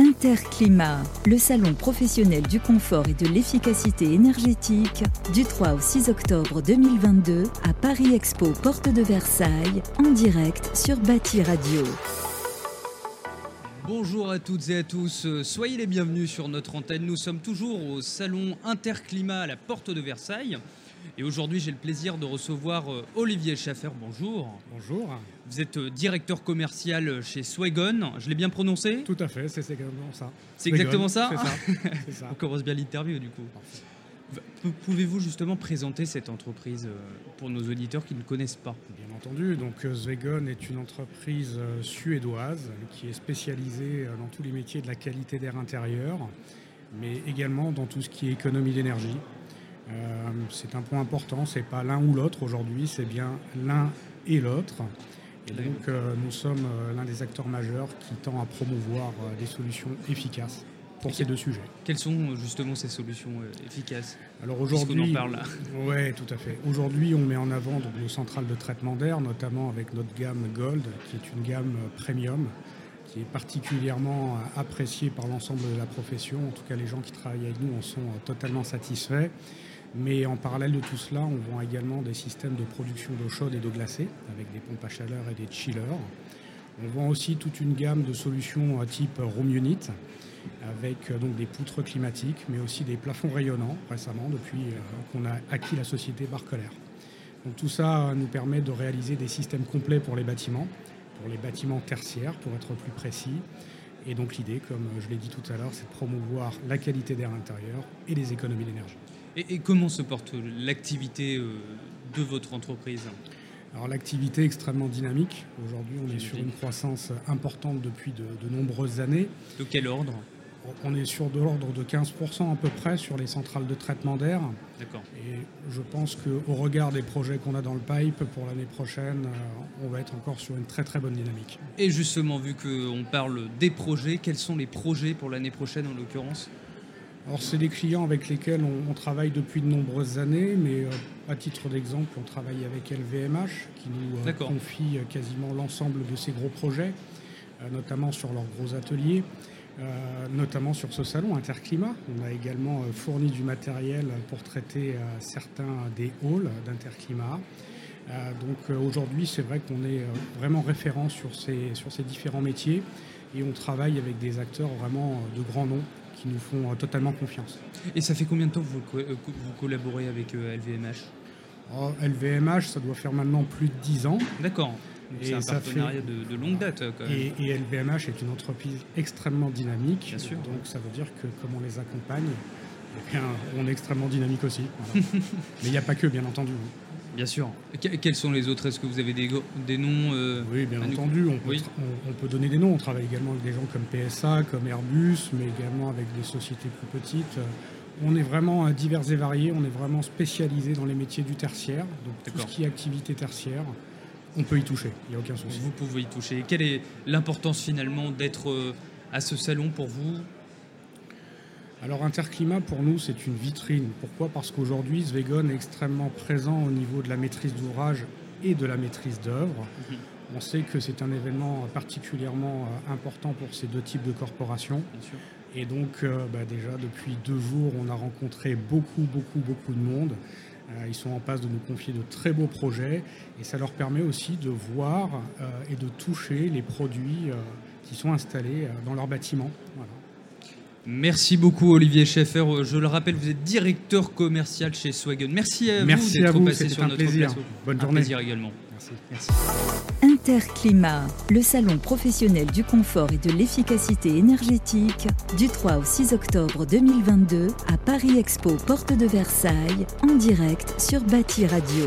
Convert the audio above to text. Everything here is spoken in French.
Interclimat, le salon professionnel du confort et de l'efficacité énergétique, du 3 au 6 octobre 2022 à Paris Expo, porte de Versailles, en direct sur Bâti Radio. Bonjour à toutes et à tous, soyez les bienvenus sur notre antenne. Nous sommes toujours au salon Interclimat à la porte de Versailles. Et aujourd'hui, j'ai le plaisir de recevoir euh, Olivier Schaffer. Bonjour. Bonjour. Vous êtes euh, directeur commercial chez Swagon. Je l'ai bien prononcé? Tout à fait, c'est exactement ça. C'est exactement ça C'est ça. On commence bien l'interview du coup. Pouvez-vous justement présenter cette entreprise euh, pour nos auditeurs qui ne connaissent pas? Bien entendu, donc Zwegon est une entreprise suédoise qui est spécialisée dans tous les métiers de la qualité d'air intérieur, mais également dans tout ce qui est économie d'énergie. Euh, c'est un point important, c'est pas l'un ou l'autre aujourd'hui, c'est bien l'un et l'autre. Et donc euh, nous sommes euh, l'un des acteurs majeurs qui tend à promouvoir des solutions efficaces pour ces deux sujets. Quelles sont justement ces solutions efficaces? Alors aujourd'hui, on parle là. Ouais, tout à fait. Aujourd'hui, on met en avant nos centrales de traitement d'air, notamment avec notre gamme Gold, qui est une gamme premium, qui est particulièrement appréciée par l'ensemble de la profession. En tout cas, les gens qui travaillent avec nous en sont totalement satisfaits. Mais en parallèle de tout cela, on vend également des systèmes de production d'eau chaude et d'eau glacée, avec des pompes à chaleur et des chillers. On vend aussi toute une gamme de solutions type Room Unit, avec euh, donc des poutres climatiques, mais aussi des plafonds rayonnants récemment, depuis euh, qu'on a acquis la société Barcolaire. Tout ça nous permet de réaliser des systèmes complets pour les bâtiments, pour les bâtiments tertiaires, pour être plus précis. Et donc l'idée, comme je l'ai dit tout à l'heure, c'est de promouvoir la qualité d'air intérieur et les économies d'énergie. Et, comment se porte l'activité euh, de votre entreprise? Alors l'activité est extrêmement dynamique. Aujourd'hui, on est sur une croissance importante depuis de, nombreuses années. De quel ordre? On est sur de l'ordre de 15% à peu près sur les centrales de traitement d'air. D'accord. Et je pense qu'au regard des projets qu'on a dans le pipe pour l'année prochaine, euh, on va être encore sur une très très bonne dynamique. Et justement, vu qu'on parle des projets, quels sont les projets pour l'année prochaine en l'occurrence? Alors c'est des clients avec lesquels on, travaille depuis de nombreuses années, mais euh, à titre d'exemple, on travaille avec LVMH qui nous euh, confie euh, quasiment l'ensemble de ces gros projets, notamment sur leurs gros ateliers, notamment sur ce salon Interclimat. On a également fourni du matériel pour traiter certains des halls d'Interclimat. donc aujourd'hui, c'est vrai qu'on est vraiment référent sur ces, sur ces différents métiers et on travaille avec des acteurs vraiment de grands noms qui nous font euh, totalement confiance. Et ça fait combien de temps que vous, euh, vous collaborez avec LVMH LVMH, oh, ça doit faire maintenant plus de 10 ans. D'accord. C'est un partenariat de, longue date. Quand même. Et, LVMH est une entreprise extrêmement dynamique. Bien sûr. Donc ça veut dire que comme on les accompagne, eh on est extrêmement dynamique aussi. Mais il n'y a pas que, bien entendu. Bien sûr. quels sont les autres? Est-ce que vous avez des, des noms euh, Oui, bien entendu. On peut, on, peut, donner des noms. On travaille également avec des gens comme PSA, comme Airbus, mais également avec des sociétés plus petites. On est vraiment divers et variés. On est vraiment spécialisé dans les métiers du tertiaire. Donc tout ce qui est activité tertiaire, on peut y toucher. Il n'y a aucun souci. Vous pouvez y toucher. Quelle est l'importance finalement d'être euh, à ce salon pour vous? Alors Interclimat, pour nous, c'est une vitrine. Pourquoi? Parce qu'aujourd'hui, Svegon est extrêmement présent au niveau de la maîtrise d'ouvrage et de la maîtrise d'œuvre. Mhm. On sait que c'est un événement particulièrement euh, important pour ces deux types de corporations. Et donc, euh, bah, déjà, depuis deux jours, on a rencontré beaucoup, beaucoup, beaucoup de monde. Euh, ils sont en passe de nous confier de très beaux projets et ça leur permet aussi de voir et de toucher les produits qui sont installés dans leur bâtiment. Merci beaucoup Olivier Schaeffer. Je le rappelle, vous êtes directeur commercial chez Swagen. Merci à Merci vous d'être passé sur notre plaisir. plateau. Bonne un journée. plaisir également. Merci. Interclimat, le salon professionnel du confort et de l'efficacité énergétique, du 3 au 6 octobre 2022 à Paris Expo, porte de Versailles, en direct sur Bâti Radio.